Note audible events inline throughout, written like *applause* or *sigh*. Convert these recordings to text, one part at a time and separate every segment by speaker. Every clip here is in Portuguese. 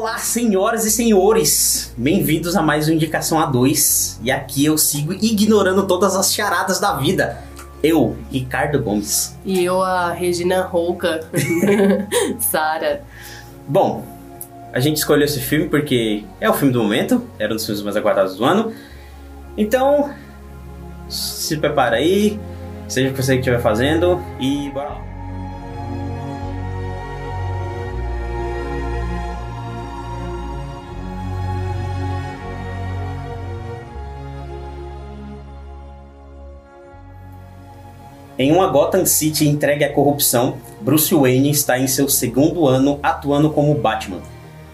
Speaker 1: Olá, senhoras e senhores! Bem-vindos a mais uma Indicação A2. E aqui eu sigo ignorando todas as charadas da vida. Eu, Ricardo Gomes.
Speaker 2: E eu, a Regina Rouca. *laughs* Sara.
Speaker 1: Bom, a gente escolheu esse filme porque é o filme do momento, era um dos filmes mais aguardados do ano. Então, se prepara aí, seja o que você estiver fazendo e bora lá. Em uma Gotham City entregue à corrupção, Bruce Wayne está em seu segundo ano atuando como Batman.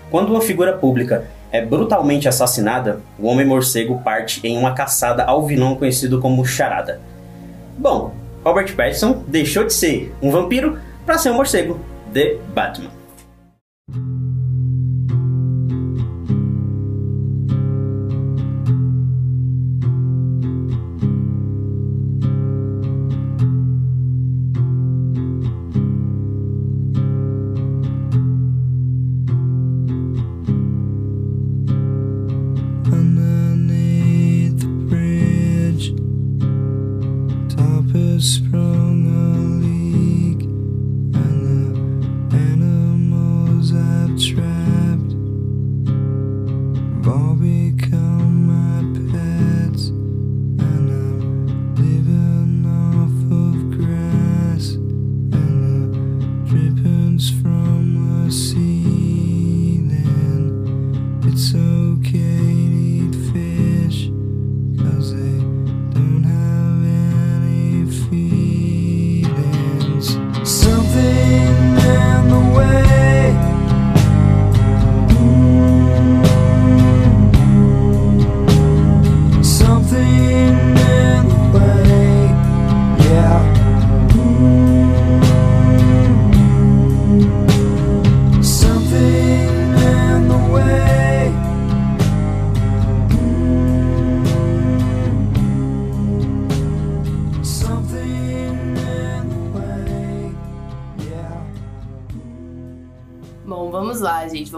Speaker 1: Quando uma figura pública é brutalmente assassinada, o Homem-Morcego parte em uma caçada ao vilão conhecido como Charada. Bom, Robert Pattinson deixou de ser um vampiro para ser um morcego, The Batman.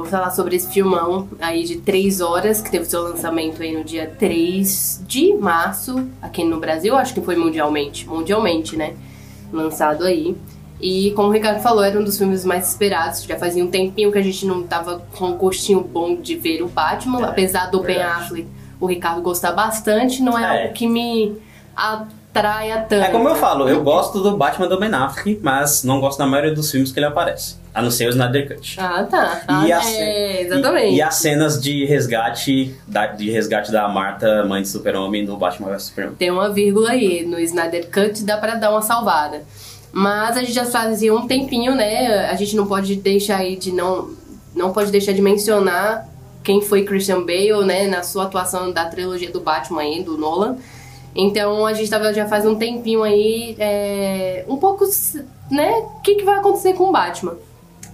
Speaker 2: Vamos falar sobre esse filmão aí de 3 horas, que teve seu lançamento aí no dia 3 de março, aqui no Brasil. Acho que foi mundialmente. Mundialmente, né? Lançado aí. E como o Ricardo falou, era um dos filmes mais esperados. Já fazia um tempinho que a gente não tava com um gostinho bom de ver o Batman.
Speaker 1: É,
Speaker 2: apesar do Ben. Affleck, o Ricardo gostar bastante, não é,
Speaker 1: É.
Speaker 2: algo que me atraia tanto.
Speaker 1: É como eu falo, eu gosto do Batman do Ben Affleck, mas não gosto da maioria dos filmes que ele aparece. A não ser o Snyder Cut.
Speaker 2: Ah, tá. Ah,
Speaker 1: E,
Speaker 2: é, exatamente.
Speaker 1: e, e as cenas de resgate da, de resgate da Marta, mãe de Super-Homem, no Batman vs Superman.
Speaker 2: Tem uma vírgula aí. No Snyder Cut dá pra dar uma salvada. Mas a gente já fazia um tempinho, né? A gente não pode deixar aí de não. Não pode deixar de mencionar quem foi Christian Bale, né? Na sua atuação da trilogia do Batman aí, do Nolan. Então a gente tava já faz um tempinho aí, é, um pouco, né? O que, que vai acontecer com o Batman?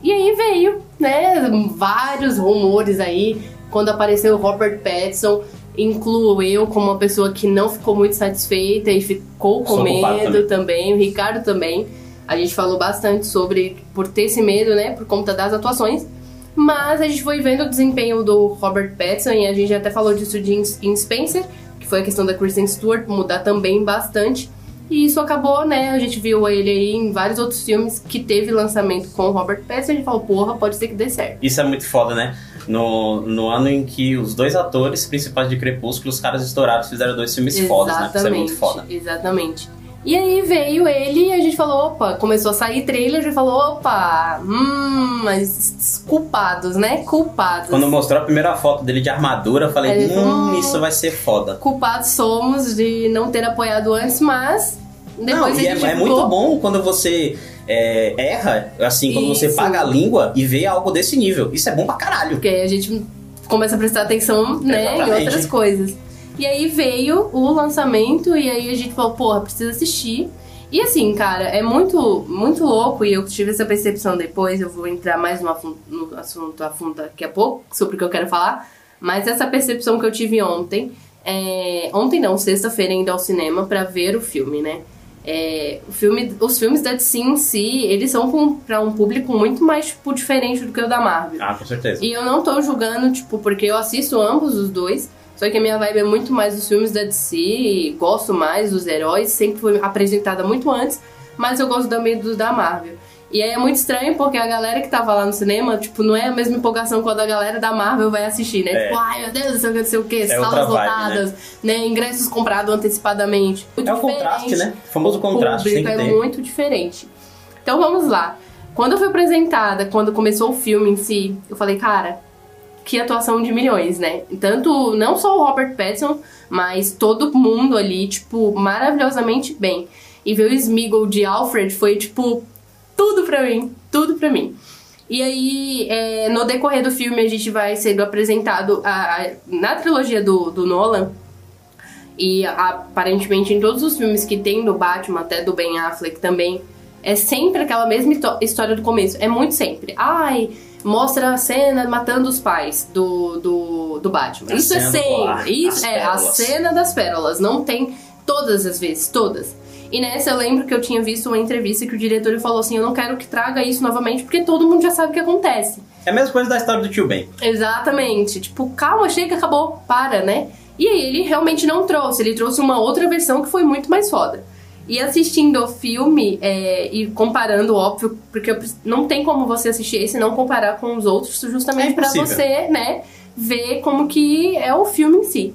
Speaker 2: E aí veio, né, vários rumores aí, quando apareceu o Robert Pattinson, incluo eu como uma pessoa que não ficou muito satisfeita e ficou com
Speaker 1: Sou
Speaker 2: medo também. o Ricardo também. A gente falou bastante sobre por ter esse medo, né, por conta das atuações. Mas a gente foi vendo o desempenho do Robert Pattinson e a gente até falou disso de In- Spencer, que foi a questão da Kristen Stewart mudar também bastante. E isso acabou, né? A gente viu ele aí em vários outros filmes que teve lançamento com o Robert Pattinson. A gente falou, porra, pode ser que dê certo.
Speaker 1: Isso é muito foda, né? No, no ano em que os dois atores principais de Crepúsculo, os caras estourados, fizeram dois filmes fodas, né? Isso é muito foda.
Speaker 2: Exatamente. E aí veio ele e a gente falou, opa, começou a sair trailer, a gente falou, opa, hum, mas culpados, né? Culpados.
Speaker 1: Quando mostrou a primeira foto dele de armadura, eu falei, hum,
Speaker 2: hum.
Speaker 1: isso vai ser foda.
Speaker 2: Culpados somos de não ter apoiado antes, mas depois
Speaker 1: Não, e é, é muito bom quando você é, erra, assim, quando você
Speaker 2: Isso.
Speaker 1: paga a língua e vê algo desse nível. Isso é bom pra caralho.
Speaker 2: Porque aí a gente começa a prestar atenção, né, em
Speaker 1: Exatamente.
Speaker 2: outras coisas. E aí veio o lançamento e aí a gente falou, porra, precisa assistir. E assim, cara, é muito, muito louco e eu tive essa percepção depois, eu vou entrar mais no, no assunto a fundo daqui a pouco, sobre o que eu quero falar. Mas essa percepção que eu tive ontem, é, ontem não, sexta-feira indo ao cinema pra ver o filme, né? É, o filme, os filmes da DC em si, eles são pra um público muito mais, tipo, diferente do que o da Marvel.
Speaker 1: Ah, com certeza.
Speaker 2: E eu não tô julgando, tipo, porque eu assisto ambos os dois. Só que a minha vibe é muito mais dos filmes da DC, e gosto mais dos heróis, sempre foi apresentada muito antes, mas eu gosto também dos da Marvel. E aí é muito estranho porque a galera que tava lá no cinema, tipo, não é a mesma empolgação quando a galera da Marvel vai assistir, né?
Speaker 1: É.
Speaker 2: Tipo, ai meu Deus, não sei o que, o
Speaker 1: É
Speaker 2: salas lotadas, né? Ingressos comprados antecipadamente. Muito
Speaker 1: É o contraste, né? O famoso contraste,
Speaker 2: público
Speaker 1: tem que
Speaker 2: é
Speaker 1: ter.
Speaker 2: muito diferente. Então vamos lá. Quando eu fui apresentada, quando começou o filme em si, eu falei, cara, que atuação de milhões, né? Tanto, não só o Robert Pattinson, mas todo mundo ali, tipo, maravilhosamente bem. E ver o Smeagol de Alfred foi, tipo, tudo pra mim, tudo pra mim. E aí, é, no decorrer do filme, a gente vai sendo apresentado a- a- na trilogia do, do Nolan, e aparentemente em todos os filmes que tem do Batman, até do Ben Affleck também, é sempre aquela mesma histó- história do começo. É muito sempre. Ai, mostra a cena matando os pais do, do, do Batman.
Speaker 1: A
Speaker 2: Isso é sempre. Isso é a
Speaker 1: pérolas.
Speaker 2: cena das pérolas. Não tem todas as vezes, todas. E nessa eu lembro que eu tinha visto uma entrevista que o diretor falou assim: Eu não quero que traga isso novamente porque todo mundo já sabe o que acontece.
Speaker 1: É a mesma coisa da história do tio Ben.
Speaker 2: Exatamente. Tipo, calma, chega, acabou, para, né? E aí ele realmente não trouxe, ele trouxe uma outra versão que foi muito mais foda. E assistindo o filme é, e comparando, óbvio, porque não tem como você assistir esse e não comparar com os outros, justamente
Speaker 1: É
Speaker 2: pra
Speaker 1: impossível.
Speaker 2: você, né, ver como que é o filme em si.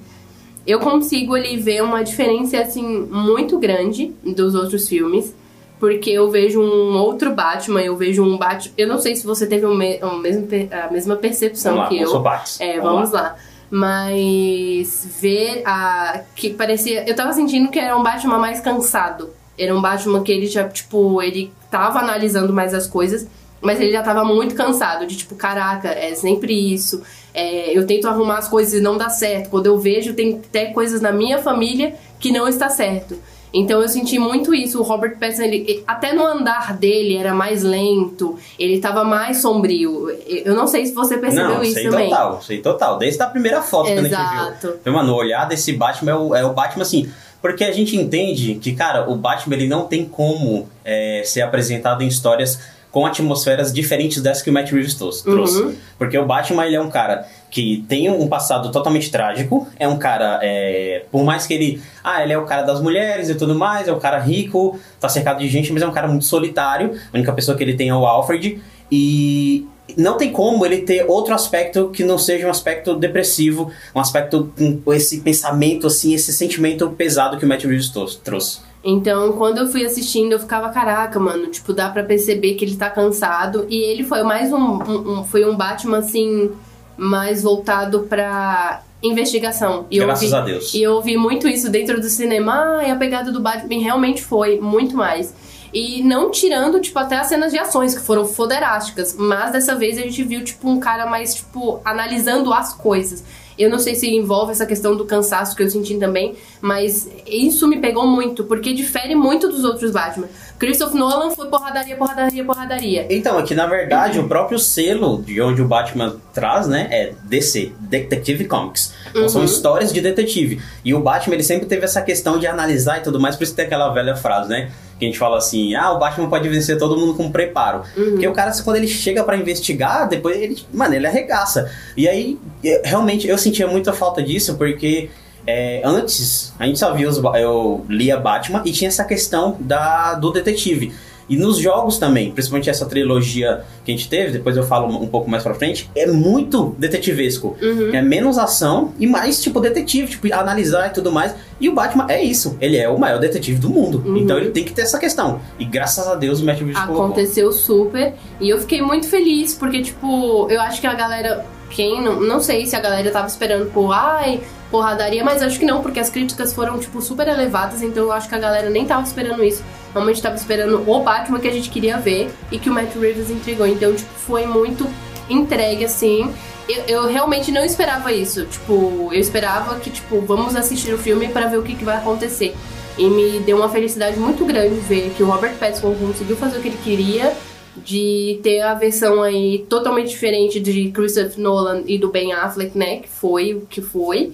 Speaker 2: Eu consigo ali ver uma diferença assim muito grande dos outros filmes, porque eu vejo um outro Batman, eu vejo um Batman, eu não sei se você teve o me- a mesma percepção
Speaker 1: Vamos lá,
Speaker 2: que
Speaker 1: eu
Speaker 2: eu.
Speaker 1: sou Bax.
Speaker 2: É, vamos lá. Mas ver a. que parecia. Eu tava sentindo que era um Batman mais cansado. Era um Batman que ele já, tipo, ele tava analisando mais as coisas, mas ele já tava muito cansado de, tipo, caraca, é sempre isso. É, eu tento arrumar as coisas e não dá certo. Quando eu vejo, tem até coisas na minha família que não está certo. Então eu senti muito isso. O Robert Pattinson, ele, até no andar dele era mais lento, ele tava mais sombrio. Eu não sei se você percebeu
Speaker 1: Não,
Speaker 2: isso
Speaker 1: sei
Speaker 2: também.
Speaker 1: total, sei total. Desde a primeira foto que a gente
Speaker 2: Exato.
Speaker 1: viu. Foi, mano, o olhar desse Batman é o, é o Batman assim. Porque a gente entende que, cara, o Batman ele não tem como é, ser apresentado em histórias com atmosferas diferentes dessas que o Matt Reeves trouxe.
Speaker 2: Uhum.
Speaker 1: Porque o Batman ele é um cara que tem um passado totalmente trágico, é um cara, é, por mais que ele, ah, ele é o cara das mulheres e tudo mais, é o cara rico, tá cercado de gente, mas é um cara muito solitário, a única pessoa que ele tem é o Alfred, e não tem como ele ter outro aspecto que não seja um aspecto depressivo, um aspecto com esse pensamento, assim, esse sentimento pesado que o Matt Reeves trouxe.
Speaker 2: Então, quando eu fui assistindo, eu ficava, caraca, mano, tipo, dá pra perceber que ele tá cansado. E ele foi mais um, um- um- foi um Batman, assim, mais voltado pra investigação. E eu
Speaker 1: Graças
Speaker 2: vi-
Speaker 1: a Deus.
Speaker 2: E eu ouvi muito isso dentro do cinema. Ah, e a pegada do Batman realmente foi muito mais. E não tirando, tipo, até as cenas de ações, que foram foderásticas. Mas dessa vez a gente viu, tipo, um cara mais, tipo, analisando as coisas. Eu não sei se envolve essa questão do cansaço que eu senti também, mas isso me pegou muito, porque difere muito dos outros Batman. Christopher Nolan foi porradaria, porradaria, porradaria.
Speaker 1: Então, aqui na verdade, o próprio selo de onde o Batman traz, né, é DC, Detective Comics. Então, São
Speaker 2: Uhum.
Speaker 1: histórias de detetive. E o Batman, ele sempre teve essa questão de analisar e tudo mais, por isso tem aquela velha frase, né? Que a gente fala assim, ah, o Batman pode vencer todo mundo com preparo.
Speaker 2: Uhum.
Speaker 1: Porque o cara, quando ele chega pra investigar, depois ele, mano, ele arregaça. E aí, realmente, eu sentia muita falta disso, porque é, antes, a gente só via os. Eu lia Batman e tinha essa questão da, do detetive. E nos jogos também, principalmente essa trilogia que a gente teve, depois eu falo um pouco mais pra frente, é muito detetivesco.
Speaker 2: Uhum.
Speaker 1: É menos ação e mais, tipo, detetive, tipo, analisar e tudo mais. E o Batman é isso. Ele é o maior detetive do mundo.
Speaker 2: Uhum.
Speaker 1: Então ele tem que ter essa questão. E graças a Deus o Matt Reeves.
Speaker 2: Aconteceu super. E eu fiquei muito feliz, porque, tipo, eu acho que a galera. Quem não, não sei se a galera tava esperando por ai, porradaria, mas acho que não, porque as críticas foram, tipo, super elevadas, então eu acho que a galera nem tava esperando isso. Realmente tava esperando o Batman que a gente queria ver e que o Matt Reeves entregou. Então, tipo, foi muito entregue, assim. Eu, eu realmente não esperava isso. Tipo, eu esperava que, tipo, vamos assistir o filme pra ver o que, que vai acontecer. E me deu uma felicidade muito grande ver que o Robert Pattinson conseguiu fazer o que ele queria, de ter a versão aí totalmente diferente de Christopher Nolan e do Ben Affleck, né? Que foi o que foi.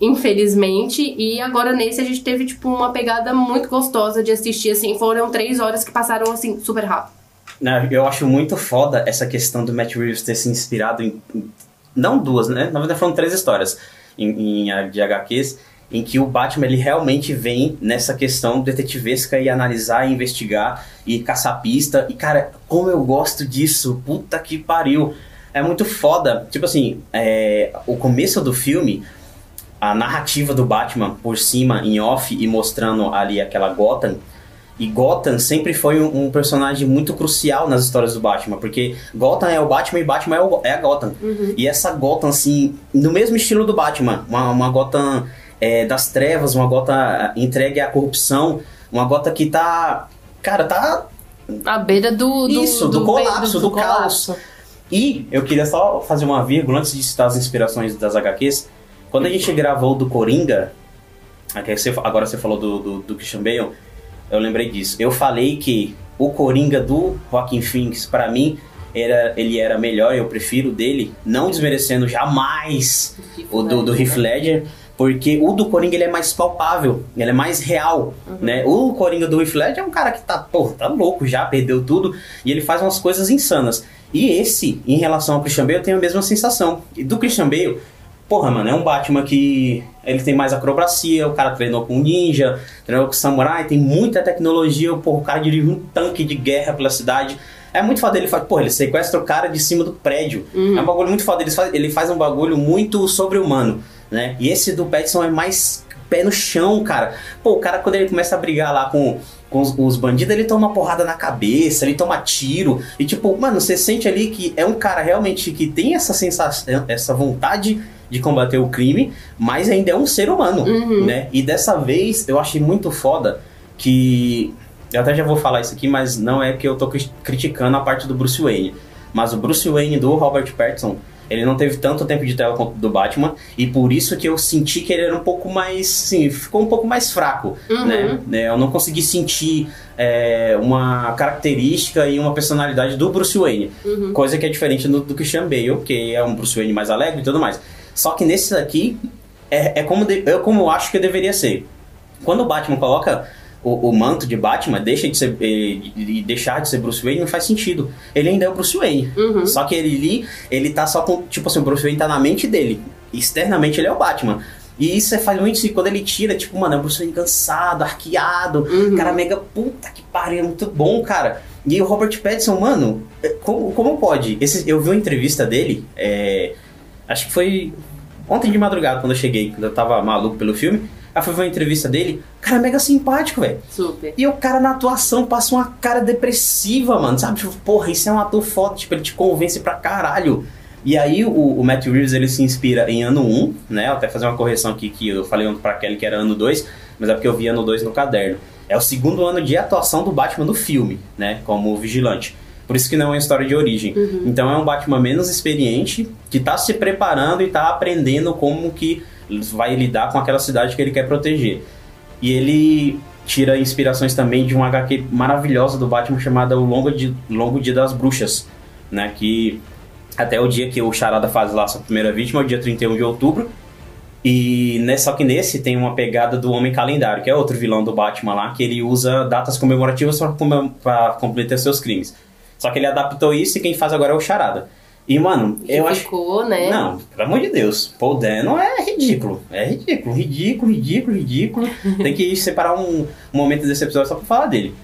Speaker 2: Infelizmente. E agora nesse a gente teve, tipo, uma pegada muito gostosa de assistir, assim. Foram três horas que passaram, assim, super rápido.
Speaker 1: Né, Eu acho muito foda essa questão do Matt Reeves ter se inspirado em. Não duas, né? Na verdade foram três histórias em, em, de HQs em que o Batman ele realmente vem nessa questão detetivesca e analisar, e investigar e caçar pista. E cara, como eu gosto disso! Puta que pariu! É muito foda. Tipo assim, é, o começo do filme, a narrativa do Batman por cima, em off, e mostrando ali aquela Gotham. E Gotham sempre foi um, um personagem muito crucial nas histórias do Batman, porque Gotham é o Batman e Batman é, o- é a Gotham. E essa Gotham, assim, no mesmo estilo do Batman, uma, uma Gotham é, das trevas, uma Gotham ah, entregue à corrupção, uma Gotham que tá. Cara, tá
Speaker 2: À beira do... do
Speaker 1: Isso, do colapso, do caos.
Speaker 2: colapso.
Speaker 1: e eu queria só fazer uma vírgula antes de citar as inspirações das HQs. Quando a gente gravou do Coringa, agora você falou do, do, do Christian Bale, eu lembrei disso. Eu falei que o Coringa do Joaquin Phoenix, pra mim, era, ele era melhor, eu prefiro dele, não desmerecendo jamais o do, do Heath Ledger, porque o do Coringa ele é mais palpável, ele é mais real, né? O Coringa do Heath Ledger é um cara que tá, pô, tá louco já, perdeu tudo, e ele faz umas coisas insanas. E esse, em relação ao Christian Bale, eu tenho a mesma sensação. E do Christian Bale, porra, mano, é um Batman que ele tem mais acrobacia, o cara treinou com ninja, treinou com samurai, tem muita tecnologia, porra, o cara dirige um tanque de guerra pela cidade. É muito foda, ele faz, porra, ele sequestra o cara de cima do prédio. É um bagulho muito foda, ele faz, ele faz um bagulho muito sobre-humano, né? E esse do Pattinson é mais pé no chão, cara. Pô, o cara quando ele começa a brigar lá com, com os, os bandidos, ele toma porrada na cabeça, ele toma tiro. E tipo, mano, você sente ali que é um cara realmente que tem essa sensação, essa vontade de combater o crime, mas ainda é um ser humano, né? E dessa vez eu achei muito foda que eu até já vou falar isso aqui, mas não é que eu tô cri- criticando a parte do Bruce Wayne, mas o Bruce Wayne do Robert Pattinson, ele não teve tanto tempo de tela quanto do Batman e por isso que eu senti que ele era um pouco mais, sim, ficou um pouco mais fraco, né? né? Eu não consegui sentir é, uma característica e uma personalidade do Bruce Wayne, coisa que é diferente do, do Christian Bale, que é um Bruce Wayne mais alegre e tudo mais. Só que nesse daqui é, é como de- é como eu acho que deveria ser. Quando o Batman coloca o, o manto de Batman, deixa de ser de, de deixar de ser Bruce Wayne, não faz sentido. Ele ainda é o Bruce Wayne. Só que ele ali, ele tá só com. Tipo assim, o Bruce Wayne tá na mente dele. Externamente ele é o Batman. E isso é- faz muito isso. Quando ele tira, tipo, mano, é o Bruce Wayne cansado, arqueado. Cara, mega puta que pariu, é muito bom, cara. E o Robert Pattinson, mano, é, como, como pode? Esse, eu vi uma entrevista dele, é, acho que foi ontem de madrugada, quando eu cheguei, quando eu tava maluco pelo filme. Aí fui ver uma entrevista dele, cara, mega simpático, velho.
Speaker 2: Super.
Speaker 1: E o cara na atuação passa uma cara depressiva, mano, sabe? Tipo, porra, isso é um ator foda, tipo, ele te convence pra caralho. E aí o, o Matt Reeves, ele se inspira em ano 1, né? Vou até fazer uma correção aqui, que eu falei pra Kelly que era ano 2, mas é porque eu vi ano 2 no caderno. É o segundo ano de atuação do Batman no filme, né? Como vigilante. Por isso que não é uma história de origem. Então é um Batman menos experiente, que tá se preparando e tá aprendendo como que vai lidar com aquela cidade que ele quer proteger. E ele tira inspirações também de um HQ maravilhosa do Batman chamada O Longo, Di- Longo Dia das Bruxas, né? Que até o dia que o Charada faz lá sua primeira vítima, é o dia 31 de outubro. E né, só que nesse tem uma pegada do Homem Calendário, que é outro vilão do Batman lá, que ele usa datas comemorativas para completar seus crimes. Só que ele adaptou isso e quem faz agora é o Charada. E, mano,
Speaker 2: Que
Speaker 1: eu acho.
Speaker 2: ficou, né?
Speaker 1: Não, pelo amor de Deus. Paul Dano é ridículo. É ridículo, ridículo, ridículo, ridículo. *laughs* Tem que separar um, um momento desse episódio só pra falar dele.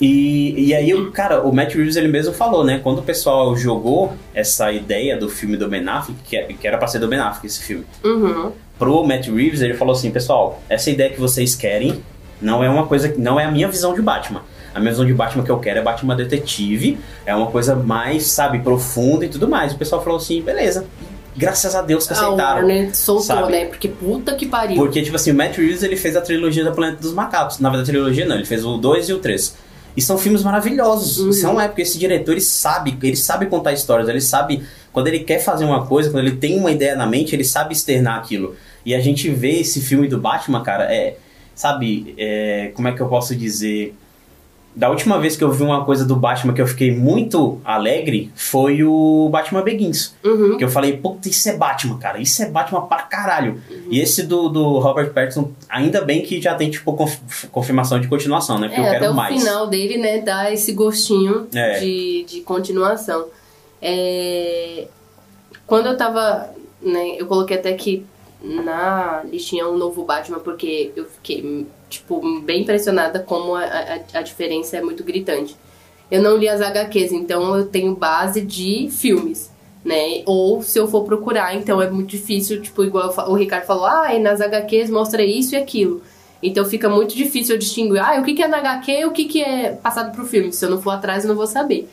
Speaker 1: E, e aí, o cara, o Matt Reeves ele mesmo falou, né? Quando o pessoal jogou essa ideia do filme do Ben Affleck, que, que era pra ser do Ben Affleck esse filme,
Speaker 2: Uhum.
Speaker 1: pro Matt Reeves, ele falou assim, pessoal, essa ideia que vocês querem não é uma coisa, que- não é a minha visão de Batman. A minha visão de Batman que eu quero é Batman detetive, é uma coisa mais, sabe, profunda e tudo mais. O pessoal falou assim, beleza. Graças a Deus que
Speaker 2: A
Speaker 1: aceitaram.
Speaker 2: Warner soltou,
Speaker 1: sabe?
Speaker 2: né? Porque puta que pariu.
Speaker 1: Porque, tipo assim, o Matt Reeves ele fez a trilogia da Planeta dos Macacos. Na verdade, a trilogia não, ele fez o 2 e o 3. E são filmes maravilhosos.
Speaker 2: Uhum.
Speaker 1: São é porque esse diretor ele sabe, ele sabe contar histórias, ele sabe quando ele quer fazer uma coisa, quando ele tem uma ideia na mente, ele sabe externar aquilo. E a gente vê esse filme do Batman, cara, é, sabe, é, como é que eu posso dizer? Da última vez que eu vi uma coisa do Batman que eu fiquei muito alegre foi o Batman Begins.
Speaker 2: Uhum.
Speaker 1: Que eu falei, puta, isso é Batman, cara. Isso é Batman pra caralho. E esse do, do Robert Pattinson, ainda bem que já tem, tipo, conf- confirmação de continuação, né? Porque
Speaker 2: É,
Speaker 1: eu
Speaker 2: até
Speaker 1: quero
Speaker 2: o
Speaker 1: mais.
Speaker 2: final dele, né, dá esse gostinho
Speaker 1: É.
Speaker 2: de, de continuação. É, Quando eu tava, né, eu coloquei até que na listinha um novo Batman, porque eu fiquei, tipo, bem impressionada como a, a, a diferença é muito gritante. Eu não li as HQs, então eu tenho base de filmes, né? Ou se eu for procurar, então é muito difícil, tipo, igual o Ricardo falou, ah, e nas HQs mostra isso e aquilo. Então fica muito difícil eu distinguir, ah, o que, que é na HQ e o que, que é passado pro filme. Se eu não for atrás, eu não vou saber.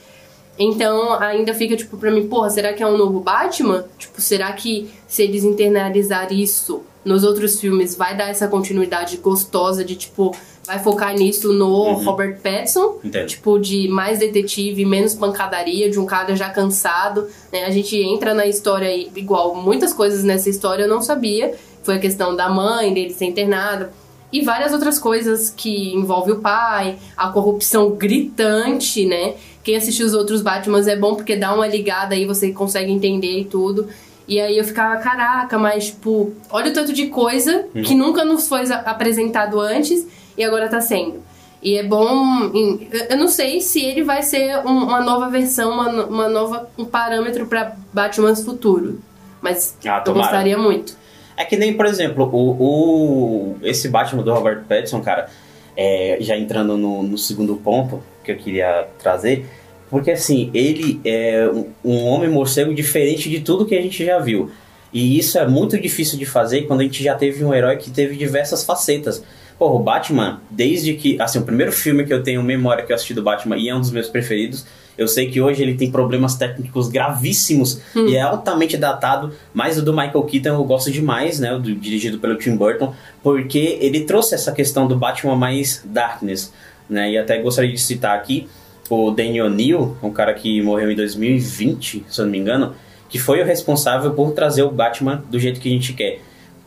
Speaker 2: Então ainda fica, tipo, pra mim, porra, será que é um novo Batman? Tipo, será que se eles internalizar isso nos outros filmes vai dar essa continuidade gostosa de, tipo, vai focar nisso no Robert Pattinson?
Speaker 1: Entendo.
Speaker 2: Tipo, de mais detetive, menos pancadaria, de um cara já cansado, né? A gente entra na história igual muitas coisas nessa história eu não sabia. Foi a questão da mãe, dele ser internado. E várias outras coisas que envolve o pai, a corrupção gritante, né? Quem assistiu os outros Batmans é bom porque dá uma ligada aí, você consegue entender e tudo. E aí eu ficava, caraca, mas tipo, olha o tanto de coisa que nunca nos foi apresentado antes e agora tá sendo. E é bom. eu- não sei se ele vai ser um- uma nova versão, uma, uma nova um parâmetro pra Batmans futuro. Mas
Speaker 1: Ah,
Speaker 2: eu gostaria muito.
Speaker 1: É que nem, por exemplo, o, o- esse Batman do Robert Pattinson, cara, é, já entrando no, no segundo ponto que eu queria trazer, porque assim, ele é um, homem morcego diferente de tudo que a gente já viu. E isso é muito difícil de fazer quando a gente já teve um herói que teve diversas facetas. Porra, o Batman, desde que. Assim, o primeiro filme que eu tenho memória que eu assisti do Batman e é um dos meus preferidos. Eu sei que hoje ele tem problemas técnicos gravíssimos e é altamente datado, mas o do Michael Keaton eu gosto demais, né? O do, dirigido pelo Tim Burton, porque ele trouxe essa questão do Batman mais darkness, né? E até gostaria de citar aqui o Daniel O'Neill, um cara que morreu em 2020, se eu não me engano, que foi o responsável por trazer o Batman do jeito que a gente quer.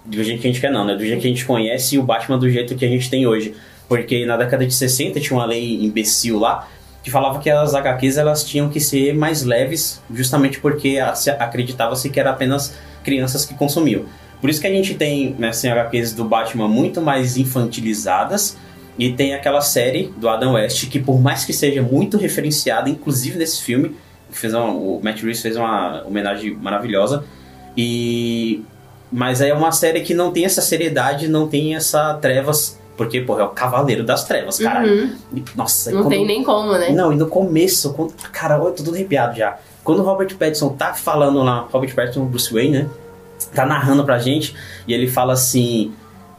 Speaker 1: Do jeito que a gente quer não, né? Do jeito que a gente conhece e o Batman do jeito que a gente tem hoje. Porque na década de 60 tinha uma lei imbecil lá que falava que as HQs elas tinham que ser mais leves, justamente porque acreditava-se que era apenas crianças que consumiam. Por isso que a gente tem né, assim, HQs do Batman muito mais infantilizadas e tem aquela série do Adam West que por mais que seja muito referenciada, inclusive nesse filme, fez uma- o Matt Reeves fez uma homenagem maravilhosa e mas é uma série que não tem essa seriedade, não tem essa trevas, porque pô, é o Cavaleiro das Trevas, caralho.
Speaker 2: Uhum.
Speaker 1: Nossa,
Speaker 2: Não tem nem como, né?
Speaker 1: não, e no começo, quando, cara, eu tô tudo arrepiado já. Quando o Robert Pattinson tá falando lá, Robert Pattinson, Bruce Wayne, né? Tá narrando pra gente, e ele fala assim: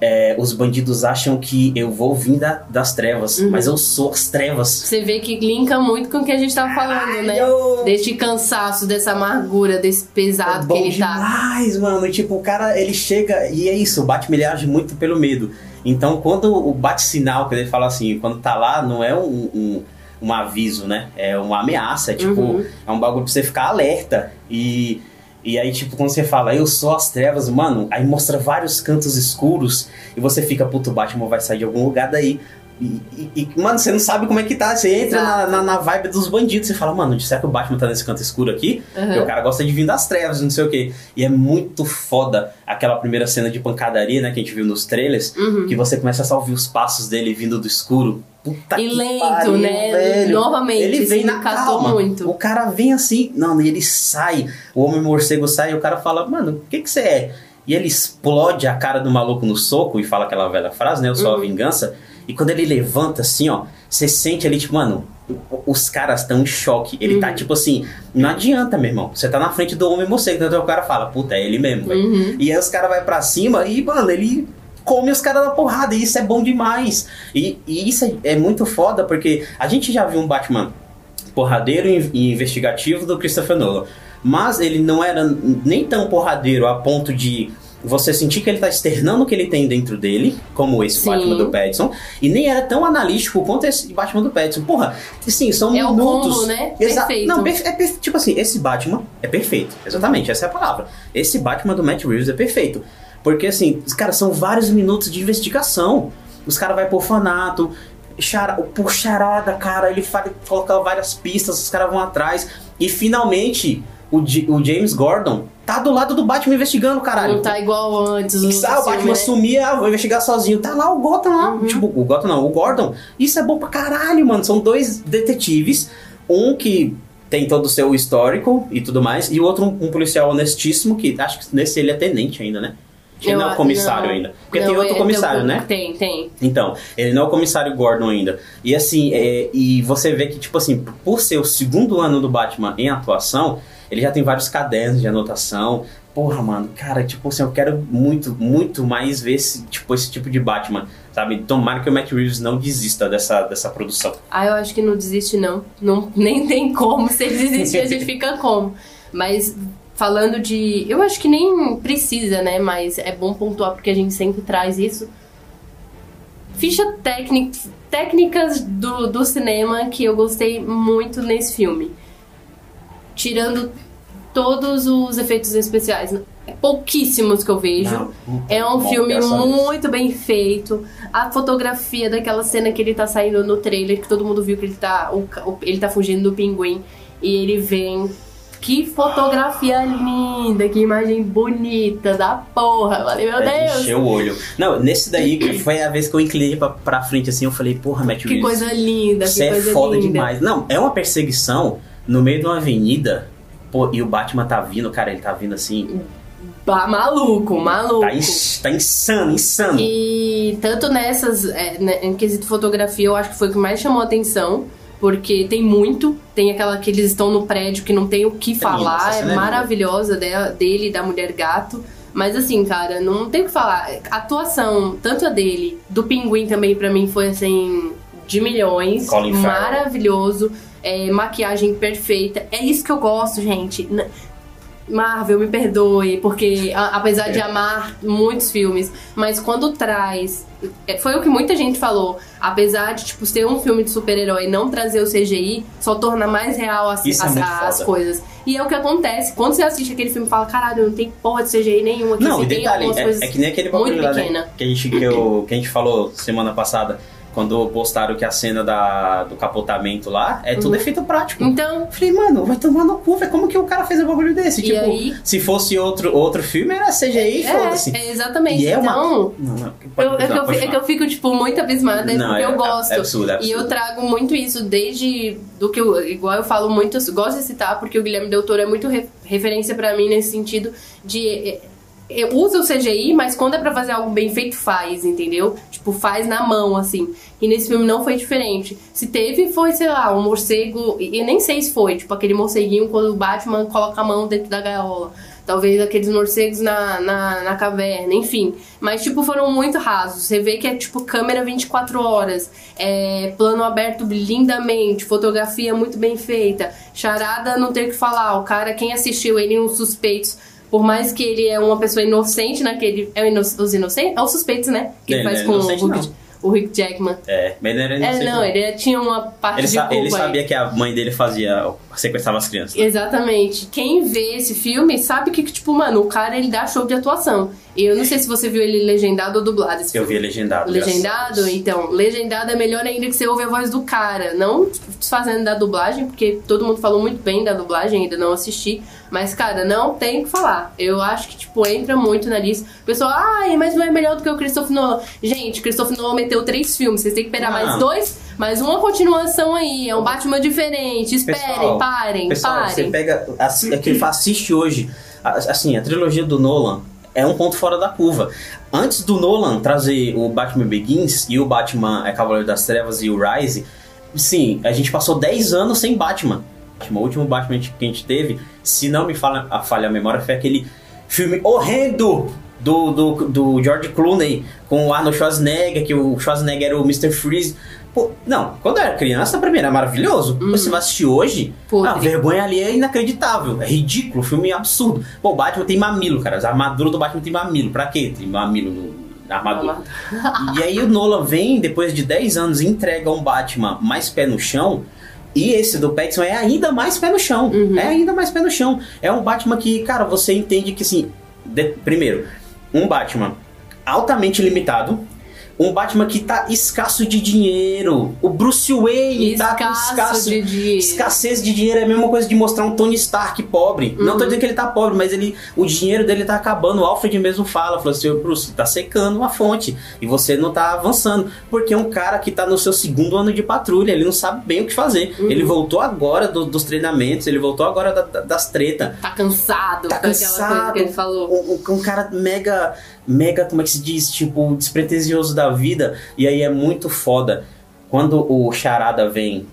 Speaker 1: é, os bandidos acham que eu vou vir da- das trevas,
Speaker 2: Uhum.
Speaker 1: mas eu sou as trevas.
Speaker 2: Você vê que linka muito com o que a gente tava falando, né?
Speaker 1: eu-
Speaker 2: Deste cansaço, dessa amargura, desse pesado
Speaker 1: É
Speaker 2: que ele tá.
Speaker 1: demais, mano. E, tipo, o cara, ele chega e é isso, o Batman ele age muito pelo medo. Então, quando o bate-sinal, que ele fala assim, quando tá lá, não é um, um, um aviso, né? É uma ameaça, é tipo,
Speaker 2: Uhum.
Speaker 1: é um bagulho pra você ficar alerta. E, e aí, tipo, quando você fala, eu sou as trevas, mano, aí mostra vários cantos escuros e você fica, puto, Batman vai sair de algum lugar daí. E, e- e, mano, você não sabe como é que tá. Você entra na, na, na vibe dos bandidos. Você fala, mano, será que o Batman tá nesse canto escuro aqui?
Speaker 2: Uhum.
Speaker 1: E o cara gosta de vir das trevas, não sei o quê. E é muito foda aquela primeira cena de pancadaria, né, que a gente viu nos trailers,
Speaker 2: Uhum.
Speaker 1: que você começa a ouvir os passos dele vindo do escuro. Puta
Speaker 2: E lento,
Speaker 1: pariu,
Speaker 2: né?
Speaker 1: velho.
Speaker 2: Novamente,
Speaker 1: ele
Speaker 2: isso
Speaker 1: vem na calma.
Speaker 2: muito.
Speaker 1: O cara vem assim, não, e ele sai, o homem morcego sai e o cara fala, mano, o que que você é? E ele explode a cara do maluco no soco e fala aquela velha frase, né? Eu sou a
Speaker 2: Uhum.
Speaker 1: vingança. E quando ele levanta assim, ó, você sente ali, tipo, mano, os caras estão em choque. Ele tá
Speaker 2: Uhum.
Speaker 1: tipo assim, não adianta, meu irmão. Você tá na frente do homem morcego, então o cara fala, puta, é ele mesmo, velho.
Speaker 2: Uhum.
Speaker 1: E aí os caras vai pra cima e, mano, ele come os caras na porrada. E isso é bom demais. E, e isso é, é muito foda porque a gente já viu um Batman porradeiro e investigativo do Christopher Nolan. Mas ele não era nem tão porradeiro a ponto de você sentir que ele tá externando o que ele tem dentro dele, como esse
Speaker 2: Sim.
Speaker 1: Batman do Pattinson, e nem era tão analítico quanto esse Batman do Pattinson. Porra, sim, são
Speaker 2: É
Speaker 1: minutos.
Speaker 2: combo, né?
Speaker 1: Exa-
Speaker 2: Perfeito.
Speaker 1: Não, é perfe- tipo assim, esse Batman é perfeito. Exatamente, essa é a palavra. Esse Batman do Matt Reeves é perfeito. Porque assim, os caras são vários minutos de investigação. Os caras vão pro orfanato, chara, por charada, cara, ele fala, coloca várias pistas, os caras vão atrás. E finalmente, o, J- o James Gordon tá do lado do Batman investigando, caralho.
Speaker 2: Não tá igual antes. no
Speaker 1: Ah, o Batman
Speaker 2: né?
Speaker 1: sumia, vou investigar sozinho. Tá lá o Gotham lá.
Speaker 2: Uhum.
Speaker 1: Tipo, o Gotham não, o Gordon. Isso é bom pra caralho, mano. São dois detetives. Um que tem todo o seu histórico e tudo mais. E o outro, um, um policial honestíssimo, que acho que nesse ele é tenente ainda, né? Ele não é comissário
Speaker 2: não.
Speaker 1: ainda. Porque
Speaker 2: Não,
Speaker 1: tem outro
Speaker 2: é-
Speaker 1: comissário,
Speaker 2: tem-
Speaker 1: né?
Speaker 2: Tem, tem.
Speaker 1: Então, ele não é o comissário Gordon ainda. E assim, é, e você vê que, tipo assim, por ser o segundo ano do Batman em atuação, ele já tem vários cadernos de anotação. Porra, mano, cara, tipo assim, eu quero muito, muito mais ver esse tipo, esse tipo de Batman, sabe? Tomara que o Matt Reeves não desista dessa, dessa produção.
Speaker 2: Ah, eu acho que não desiste, não. não *laughs* nem tem como. Se ele desistir, a gente fica como. Mas falando de. Eu acho que nem precisa, né? Mas é bom pontuar porque a gente sempre traz isso. Ficha técnica, técnicas do, do cinema que eu gostei muito nesse filme. Tirando todos os efeitos especiais. Pouquíssimos que eu vejo. É um filme muito bem feito. A fotografia daquela cena que ele tá saindo no trailer, que todo mundo viu que ele tá, ele tá fugindo do pinguim. E ele vem. Que fotografia linda, que imagem bonita da porra. Eu Falei, meu
Speaker 1: É de
Speaker 2: Deus.
Speaker 1: encher o olho. Não, nesse daí que *clears throat* foi a vez que eu inclinei pra, pra frente assim, eu falei, porra, Matt
Speaker 2: Que coisa linda,
Speaker 1: Isso
Speaker 2: que
Speaker 1: é foda
Speaker 2: linda.
Speaker 1: demais. Não, é uma perseguição no meio de uma avenida. Pô, e o Batman tá vindo, cara, ele tá vindo assim.
Speaker 2: Ba- maluco, maluco.
Speaker 1: Tá, ins- tá insano, insano.
Speaker 2: E tanto nessas, é, né, em quesito fotografia, eu acho que foi o que mais chamou a atenção. Porque tem muito, tem aquela que eles estão no prédio que não tem o que falar, é
Speaker 1: é
Speaker 2: maravilhosa dele e da mulher gato. Mas assim, cara, não tem o que falar. A atuação, tanto a dele, do pinguim também, pra mim, foi assim, de milhões.
Speaker 1: Colin Farrell.
Speaker 2: É, maquiagem perfeita. É isso que eu gosto, gente. Marvel, me perdoe, porque a- apesar de amar muitos filmes, mas quando traz. é, Foi o que muita gente falou. Apesar de, tipo, ser um filme de super-herói e não trazer o CGI, só torna mais real as,
Speaker 1: Isso é
Speaker 2: as, as coisas. E é o que acontece. Quando você assiste aquele filme e fala, caralho, não tem porra de CGI nenhum aqui.
Speaker 1: Não, e detalhe, é, é que nem aquele
Speaker 2: muito
Speaker 1: bagulho né, que a gente que, eu- que a gente falou semana passada, quando postaram que a cena da, do capotamento lá é tudo
Speaker 2: Uhum.
Speaker 1: efeito prático.
Speaker 2: Então,
Speaker 1: Eu falei, mano, vai tomar no cu, velho. Como que o cara fez um bagulho desse?
Speaker 2: E
Speaker 1: tipo,
Speaker 2: aí?
Speaker 1: se fosse outro, outro filme, era CGI, foda-se.
Speaker 2: é, é exatamente.
Speaker 1: E é uma-
Speaker 2: então,
Speaker 1: Não, não,
Speaker 2: Eu,
Speaker 1: pode-
Speaker 2: é, que
Speaker 1: não,
Speaker 2: eu,
Speaker 1: pode
Speaker 2: fi- é que eu fico, tipo, muito abismada, é
Speaker 1: Não,
Speaker 2: porque
Speaker 1: é-
Speaker 2: eu gosto.
Speaker 1: é absurdo, é
Speaker 2: E eu
Speaker 1: absurdo.
Speaker 2: trago muito isso desde do que eu, igual eu falo muito, eu gosto de citar, porque o Guilherme Del Toro é muito re- referência pra mim nesse sentido de é, é, usa o CGI, mas quando é pra fazer algo bem feito, faz, entendeu? Tipo, faz na mão, assim. E nesse filme não foi diferente. Se teve, foi, sei lá, um morcego. E nem sei se foi, tipo, aquele morceguinho quando o Batman coloca a mão dentro da gaiola. Talvez aqueles morcegos na, na, na caverna, enfim. Mas, tipo, foram muito rasos. Você vê que é, tipo, câmera 24 horas, é, plano aberto lindamente, fotografia muito bem feita. Charada, não tem o que falar. O cara, quem assistiu ele, uns suspeitos, por mais que ele é uma pessoa inocente naquele. É o ino- os inocentes? É os suspeitos, né? Que ele,
Speaker 1: Ele
Speaker 2: faz
Speaker 1: é
Speaker 2: com o Rick, o Rick Jackman.
Speaker 1: É, mas não era
Speaker 2: É,
Speaker 1: inocente,
Speaker 2: não, ele tinha uma parte
Speaker 1: Ele,
Speaker 2: de culpa
Speaker 1: ele
Speaker 2: aí.
Speaker 1: sabia que a mãe dele fazia, sequestrava as crianças.
Speaker 2: Exatamente. Quem vê esse filme sabe que, tipo, mano, o cara ele dá show de atuação. E eu não sei se você viu ele legendado ou dublado. Esse
Speaker 1: Eu
Speaker 2: filme.
Speaker 1: vi legendado.
Speaker 2: Legendado? Então, legendado é melhor ainda que você ouve a voz do cara. Não desfazendo da dublagem, porque todo mundo falou muito bem da dublagem, ainda não assisti. Mas, cara, não tem o que falar. Eu acho que, tipo, entra muito na lista. O pessoal, ai, mas não é melhor do que o Christopher Nolan. Gente, Christopher Nolan meteu três filmes. Vocês têm que esperar mais
Speaker 1: Não.
Speaker 2: dois, mais uma continuação aí. É um Batman diferente. Esperem,
Speaker 1: Pessoal,
Speaker 2: parem,
Speaker 1: Pessoal,
Speaker 2: parem.
Speaker 1: você pega. Assim, é que assiste hoje. Assim, a trilogia do Nolan é um ponto fora da curva. Antes do Nolan trazer o Batman Begins e o Batman é Cavaleiro das Trevas e o Rise, sim, a gente passou 10 anos sem Batman. O último Batman que a gente teve, se não me falha a, falha a memória, foi aquele filme horrendo do, do, do George Clooney com o Arnold Schwarzenegger, que o Schwarzenegger era o Mr. Freeze. Pô, não, quando eu era criança, pra mim era maravilhoso. Você vai assistir hoje,
Speaker 2: Podre.
Speaker 1: a vergonha ali é inacreditável. É ridículo, filme absurdo. Pô, o Batman tem mamilo, cara. A armadura do Batman tem mamilo. Pra quê? Tem mamilo no, na armadura. E aí o Nolan vem, depois de 10 anos, e entrega um Batman mais pé no chão. E esse do Pattinson é ainda mais pé no chão.
Speaker 2: Uhum.
Speaker 1: É ainda mais pé no chão. É um Batman que, cara, você entende que, assim... de- primeiro, um Batman altamente limitado. Um Batman que tá escasso de dinheiro. O Bruce Wayne tá com
Speaker 2: Escasso
Speaker 1: escasso
Speaker 2: de dinheiro.
Speaker 1: Escassez de dinheiro é a mesma coisa de mostrar um Tony Stark pobre. Não
Speaker 2: Uhum.
Speaker 1: tô dizendo que ele tá pobre, mas ele, o dinheiro dele tá acabando. O Alfred mesmo fala, falou assim, "Ô, Bruce, tá secando uma fonte e você não tá avançando. Porque é um cara que tá no seu segundo ano de patrulha, ele não sabe bem o que fazer.
Speaker 2: Uhum.
Speaker 1: Ele voltou agora do- dos treinamentos, ele voltou agora da- da- das tretas.
Speaker 2: Tá cansado
Speaker 1: Tá cansado.
Speaker 2: coisa que ele falou.
Speaker 1: Um, um- um cara mega, mega, como é que se diz? Tipo, despretensioso da vida. E aí é muito foda. Quando o Charada vem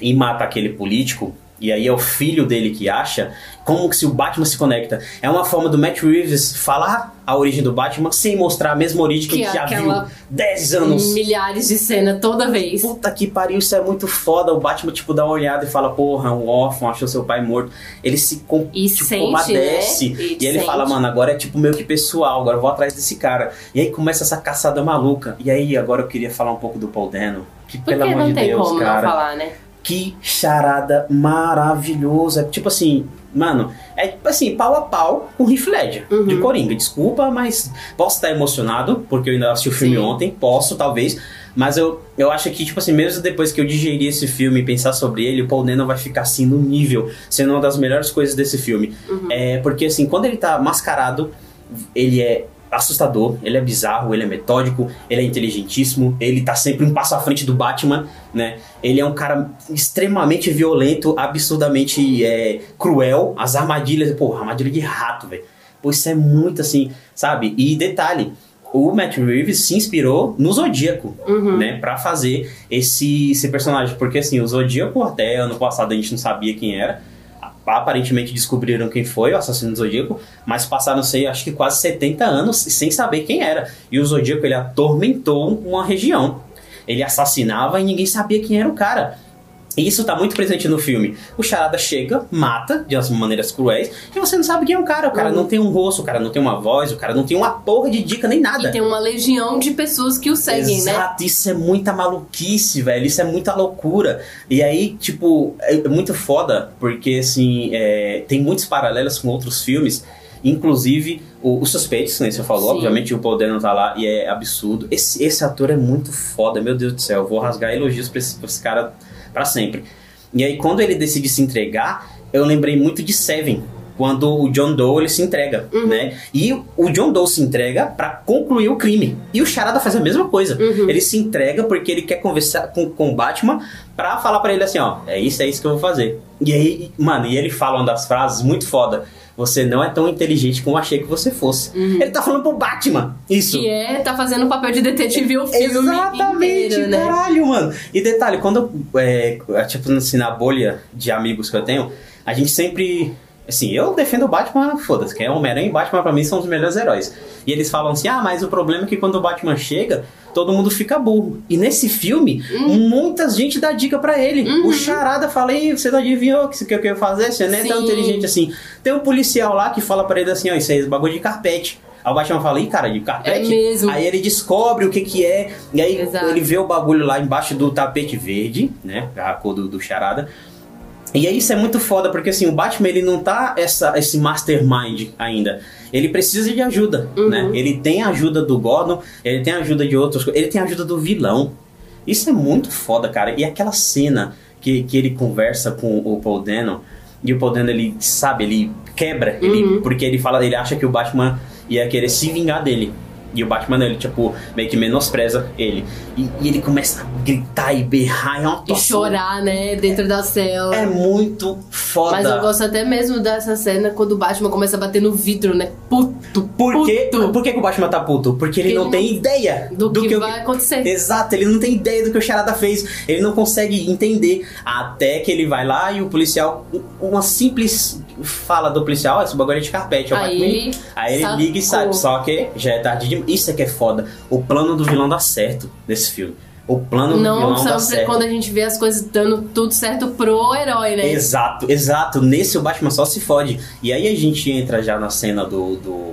Speaker 1: e mata aquele político, e aí é o filho dele que acha, como que se o Batman se conecta? É uma forma do Matt Reeves falar a origem do Batman sem mostrar a mesma origem que,
Speaker 2: Que
Speaker 1: a gente já viu 10 anos.
Speaker 2: Milhares de cena toda vez.
Speaker 1: Puta que pariu, isso é muito foda. O Batman, tipo, dá uma olhada e fala, porra, um órfão, achou seu pai morto. Ele se com,
Speaker 2: E
Speaker 1: tipo,
Speaker 2: sente,
Speaker 1: compadece.
Speaker 2: né?
Speaker 1: E,
Speaker 2: E
Speaker 1: ele
Speaker 2: sente.
Speaker 1: fala, mano, agora é tipo meio que pessoal, agora eu vou atrás desse cara. E aí começa essa caçada maluca. E aí, agora eu queria falar um pouco do Paul Dano. Que,
Speaker 2: Porque
Speaker 1: pelo amor de Deus, cara.
Speaker 2: não falar, né?
Speaker 1: Que charada maravilhosa. Tipo assim, mano, é tipo assim, pau a pau com o Heath Ledger,
Speaker 2: Uhum.
Speaker 1: de Coringa. Desculpa, mas posso estar emocionado, porque eu ainda assisti o filme
Speaker 2: Sim.
Speaker 1: ontem, posso, talvez. Mas eu, eu acho que, tipo assim, mesmo depois que eu digerir esse filme e pensar sobre ele, o Paul Dano vai ficar assim no nível, sendo uma das melhores coisas desse filme.
Speaker 2: Uhum.
Speaker 1: É, porque assim, quando ele tá mascarado, ele é assustador, ele é bizarro, ele é metódico, ele é inteligentíssimo, ele tá sempre um passo à frente do Batman, né? Ele é um cara extremamente violento, absurdamente é, cruel, as armadilhas, pô, armadilha de rato, velho. Pô, isso é muito assim, sabe? E detalhe, o Matt Reeves se inspirou no Zodíaco,
Speaker 2: Uhum.
Speaker 1: né, Pra fazer esse, esse personagem, porque assim, o Zodíaco até ano passado a gente não sabia quem era, aparentemente descobriram quem foi o assassino do Zodíaco, mas passaram sei, acho que quase 70 anos sem saber quem era. E o Zodíaco ele atormentou uma região. Ele assassinava e ninguém sabia quem era o cara. E isso tá muito presente no filme. O Charada chega, mata de umas maneiras cruéis, e você não sabe quem é o cara. O cara
Speaker 2: Uhum.
Speaker 1: não tem um rosto, o cara não tem uma voz, o cara não tem uma porra de dica nem nada.
Speaker 2: E tem uma legião de pessoas que o seguem, né?
Speaker 1: Exato, isso é muita maluquice, velho. Isso é muita loucura. E aí, tipo, é é muito foda, porque assim, é, tem muitos paralelos com outros filmes. Inclusive, o, os suspeitos, né? Você falou,
Speaker 2: Sim.
Speaker 1: obviamente o Paul Dano tá lá e é absurdo. Esse, esse ator é muito foda, meu Deus do céu. Eu vou rasgar elogios pra esse, pra esse cara pra sempre. E aí, quando ele decide se entregar, eu lembrei muito de Seven. Quando o John Doe ele se entrega,
Speaker 2: Uhum.
Speaker 1: né? E o John Doe se entrega pra concluir o crime. E o Charada faz a mesma coisa.
Speaker 2: Uhum.
Speaker 1: Ele se entrega porque ele quer conversar com, com o Batman pra falar pra ele assim, ó, é isso, é isso que eu vou fazer. E aí, mano, e ele fala uma das frases muito foda. Você não é tão inteligente como eu achei que você fosse. Ele tá falando pro Batman. Isso.
Speaker 2: Que é, tá fazendo o papel de detetive o filme
Speaker 1: Exatamente,
Speaker 2: inteiro, né?
Speaker 1: caralho, mano. E detalhe, quando eu, é, tipo, assim, na bolha de amigos que eu tenho, a gente sempre. Assim, eu defendo o Batman, foda-se, que é Homem-Aranha e Batman pra mim são os melhores heróis. E eles falam assim: ah, mas o problema é que quando o Batman chega, todo mundo fica burro. E nesse filme, muita gente dá dica pra ele.
Speaker 2: Uhum.
Speaker 1: O Charada fala: Ei, você não adivinhou o que que eu ia fazer? Você não é tão
Speaker 2: Sim.
Speaker 1: inteligente assim. Tem um policial lá que fala pra ele assim: ó, isso aí é bagulho de carpete. Aí o Batman fala, ih, cara, de carpete?
Speaker 2: É mesmo.
Speaker 1: Aí ele descobre o que que é, e aí
Speaker 2: Exato.
Speaker 1: ele vê o bagulho lá embaixo do tapete verde, né? A cor do, do charada. E aí isso é muito foda, porque assim, o Batman ele não tá essa, esse mastermind ainda. Ele precisa de ajuda,
Speaker 2: Uhum.
Speaker 1: né? Ele tem a ajuda do Gordon, ele tem a ajuda de outros, ele tem a ajuda do vilão. Isso é muito foda, cara. E aquela cena que, que ele conversa com o Paul Dano, e o Paul Dano, ele sabe, ele quebra, ele,
Speaker 2: Uhum.
Speaker 1: porque ele fala, ele acha que o Batman ia querer se vingar dele. E o Batman, ele, tipo, meio que menospreza ele. E, e ele começa a gritar e berrar, é uma
Speaker 2: E chorar, né? Dentro da cela.
Speaker 1: É muito foda.
Speaker 2: Mas eu gosto até mesmo dessa cena quando o Batman começa a bater no vidro, né? Puto,
Speaker 1: Por, quê?
Speaker 2: puto.
Speaker 1: Por que, que o Batman tá puto? Porque ele
Speaker 2: Porque
Speaker 1: não
Speaker 2: ele
Speaker 1: tem ideia
Speaker 2: Do, que,
Speaker 1: o-
Speaker 2: vai acontecer.
Speaker 1: Exato, ele não tem ideia do que o Charada fez. Ele não consegue entender. Até que ele vai lá e o policial. Uma simples fala do policial: "Ó, esse bagulho é de carpete. ó,
Speaker 2: Aí
Speaker 1: Batman."
Speaker 2: ele
Speaker 1: Aí ele liga e sabe. Só que já é tarde demais. Isso é que é foda. O plano do vilão dá certo nesse filme. O plano do
Speaker 2: Não
Speaker 1: vilão dá
Speaker 2: sempre
Speaker 1: certo.
Speaker 2: quando a gente vê as coisas dando tudo certo pro herói, né?
Speaker 1: Exato, exato. Nesse o Batman só se fode. E aí a gente entra já na cena do. do-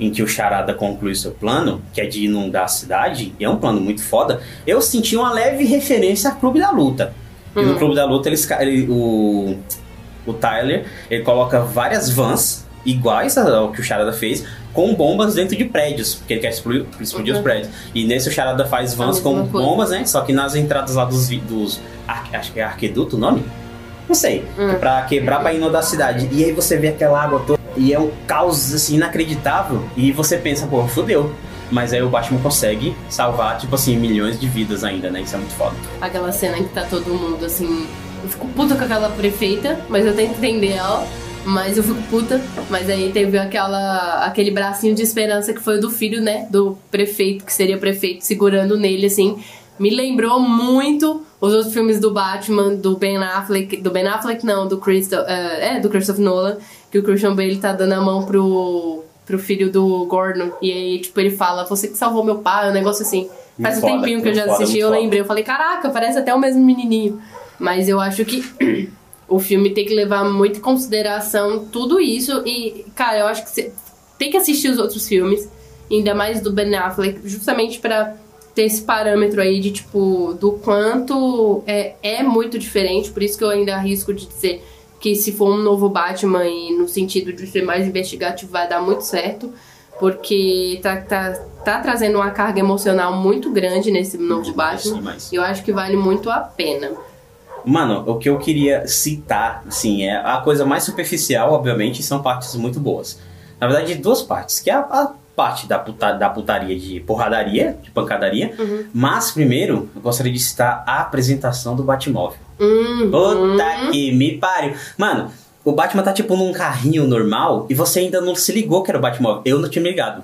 Speaker 1: em que o Charada conclui seu plano, que é de inundar a cidade, e é um plano muito foda. Eu senti uma leve referência a Clube da Luta. E no
Speaker 2: Hum.
Speaker 1: Clube da Luta eles, ele, o, o Tyler ele coloca várias vans iguais ao que o Charada fez, com bombas dentro de prédios, porque ele quer explodir, explodir
Speaker 2: Uhum.
Speaker 1: os prédios. E nesse o Charada faz vans
Speaker 2: A
Speaker 1: com
Speaker 2: coisa.
Speaker 1: bombas, né? Só que nas entradas lá dos. dos ar- acho que é arqueduto o nome? Não sei.
Speaker 2: Hum.
Speaker 1: Pra quebrar pra inundar a cidade. E aí você vê aquela água toda. E é um caos assim inacreditável. E você pensa, pô, fodeu. Mas aí o Batman consegue salvar, tipo assim, milhões de vidas ainda, né? Isso é muito foda.
Speaker 2: Aquela cena que tá todo mundo assim. Eu fico puta com aquela prefeita, mas eu tento entender ela. Mas eu fico puta. Mas aí teve aquela, aquele bracinho de esperança que foi o do filho, né? Do prefeito, que seria prefeito, segurando nele, assim. Me lembrou muito os outros filmes do Batman, do Ben Affleck. Do Ben Affleck, não, do Christopher. é, do Christopher Nolan. Que o Christian Bale tá dando a mão pro, pro filho do Gordon. E aí, tipo, ele fala: Você que salvou meu pai, um negócio assim. Faz um
Speaker 1: foda,
Speaker 2: tempinho que eu já
Speaker 1: foda,
Speaker 2: assisti, eu
Speaker 1: foda.
Speaker 2: lembrei. Eu falei, caraca, parece até o mesmo menininho. Mas eu acho que *clears throat* o filme tem que levar muito em consideração tudo isso. E, cara, eu acho que você tem que assistir os outros filmes, ainda mais do Ben Affleck, justamente pra ter esse parâmetro aí de, tipo, do quanto é, é muito diferente. Por isso que eu ainda arrisco de dizer que se for um novo Batman e no sentido de ser mais investigativo vai dar muito certo. Porque tá, tá, tá trazendo uma carga emocional muito grande nesse novo Batman. Eu acho que vale muito a pena.
Speaker 1: Mano, o que eu queria citar, assim, é a coisa mais superficial, obviamente, são partes muito boas. Na verdade, duas partes, que é a, a parte da, puta- da putaria de porradaria, de pancadaria.
Speaker 2: Uhum.
Speaker 1: Mas, primeiro, eu gostaria de citar a apresentação do Batmóvel.
Speaker 2: Hum,
Speaker 1: Puta que me pariu. Mano, o Batman tá tipo num carrinho normal e você ainda não se ligou que era o Batmóvel. Eu não tinha me ligado.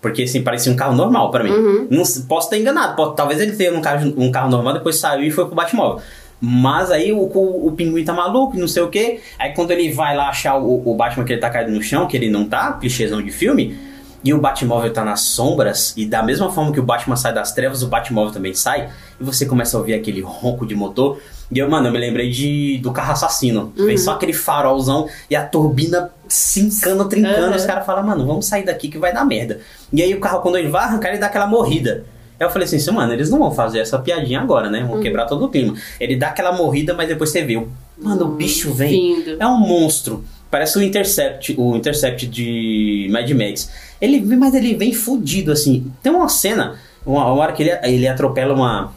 Speaker 1: Porque assim, parecia um carro normal pra mim.
Speaker 2: Uhum.
Speaker 1: Não, posso estar enganado. pode- talvez ele tenha um carro, um carro normal, depois saiu e foi pro Batmóvel. Mas aí o, o, o pinguim tá maluco, não sei o que. Aí quando ele vai lá achar o, o Batman que ele tá caído no chão, que ele não tá, clichêzão de filme, e o Batmóvel tá nas sombras, e da mesma forma que o Batman sai das trevas, o Batmóvel também sai, e você começa a ouvir aquele ronco de motor. E eu, mano, eu me lembrei de, do carro assassino. Vem só aquele farolzão e a turbina cincando, trincando.
Speaker 2: Uhum.
Speaker 1: Os caras falam, mano, vamos sair daqui que vai dar merda. E aí o carro, quando ele vai arrancar, ele dá aquela morrida. Aí eu falei assim, mano, eles não vão fazer essa piadinha agora, né? Vão quebrar todo o clima. Ele dá aquela morrida, mas depois você vê, o- mano, o bicho vem. É um monstro. Parece o Intercept, o Intercept de Mad Max. Ele vem, mas ele vem fudido, assim. Tem uma cena, uma, uma hora que ele, ele atropela uma.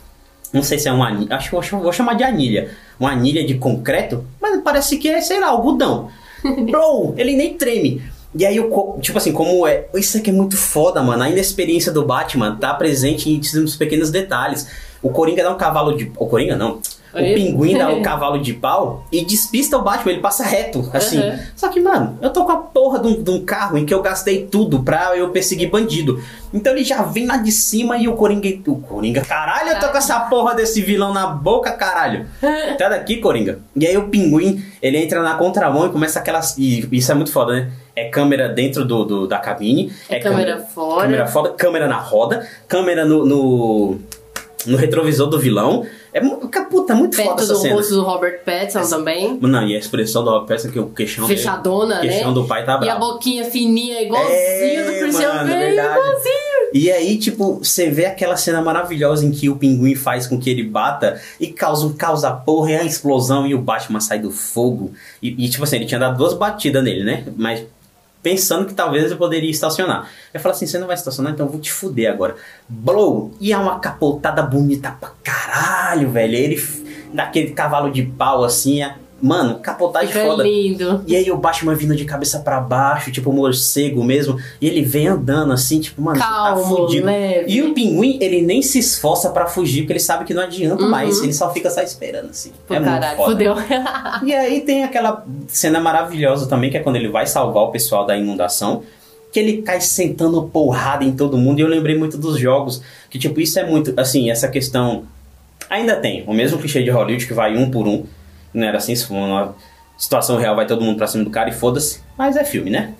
Speaker 1: Não sei se é uma anilha. Acho que vou chamar de anilha. Uma anilha de concreto, mas parece que é, sei lá, algodão. *laughs* Bro, ele nem treme. E aí, o co- tipo assim, como é. Isso aqui é muito foda, mano. A inexperiência do Batman tá presente em uns pequenos detalhes. O Coringa dá um cavalo de. O Coringa não. O
Speaker 2: Oi?
Speaker 1: pinguim dá *laughs* um cavalo de pau e despista o Batman, ele passa reto, assim.
Speaker 2: Uhum.
Speaker 1: Só que, mano, eu tô com a porra de um, de um carro em que eu gastei tudo pra eu perseguir bandido. Então ele já vem lá de cima e o Coringa. O Coringa, caralho, eu tô com essa porra desse vilão na boca, caralho. Sai *laughs* daqui, Coringa. E aí o pinguim, ele entra na contramão e começa aquelas. E isso é muito foda, né? É câmera dentro do, do- da cabine.
Speaker 2: É câmera fora.
Speaker 1: Câmera foda, câmera na roda, câmera no, no, no retrovisor do vilão. É puta, é muito foda
Speaker 2: Perto
Speaker 1: essa
Speaker 2: do
Speaker 1: cena.
Speaker 2: rosto do Robert Pattinson também.
Speaker 1: Não, e a expressão da peça que o queixão dele-
Speaker 2: Fechadona,
Speaker 1: o queixão
Speaker 2: né?
Speaker 1: do pai tá
Speaker 2: E a
Speaker 1: bravo.
Speaker 2: boquinha fininha, igualzinho
Speaker 1: É,
Speaker 2: do Christian
Speaker 1: mano,
Speaker 2: Bale,
Speaker 1: verdade.
Speaker 2: igualzinho.
Speaker 1: E aí, tipo, você vê aquela cena maravilhosa em que o pinguim faz com que ele bata e causa um causa porra e a explosão e o Batman sai do fogo. E, e, tipo assim, ele tinha dado duas batidas nele, né? Mas pensando que talvez ele poderia estacionar. Eu falo assim, você não vai estacionar, então eu vou te fuder agora. Blow! E é uma capotada bonita pra caralho, velho. Ele f- dá aquele cavalo de pau assim, é- mano, capotagem
Speaker 2: Fica
Speaker 1: foda.
Speaker 2: lindo.
Speaker 1: E aí o Batman vindo de cabeça pra baixo, tipo morcego mesmo, e ele vem andando assim, tipo, mano, tá
Speaker 2: Calmo,
Speaker 1: fudido.
Speaker 2: leve.
Speaker 1: E o pinguim, ele nem se esforça pra fugir, porque ele sabe que não adianta
Speaker 2: Uhum.
Speaker 1: mais, ele só fica só esperando assim.
Speaker 2: Pô,
Speaker 1: é muito
Speaker 2: caralho,
Speaker 1: foda.
Speaker 2: fodeu.
Speaker 1: E aí tem aquela cena maravilhosa também, que é quando ele vai salvar o pessoal da inundação, que ele cai sentando porrada em todo mundo, e eu lembrei muito dos jogos, que tipo, isso é muito, assim, essa questão... Ainda tem, o mesmo clichê de Hollywood, que vai um por um, não era assim, se for uma situação real, vai todo mundo pra cima do cara e foda-se, mas é filme, né?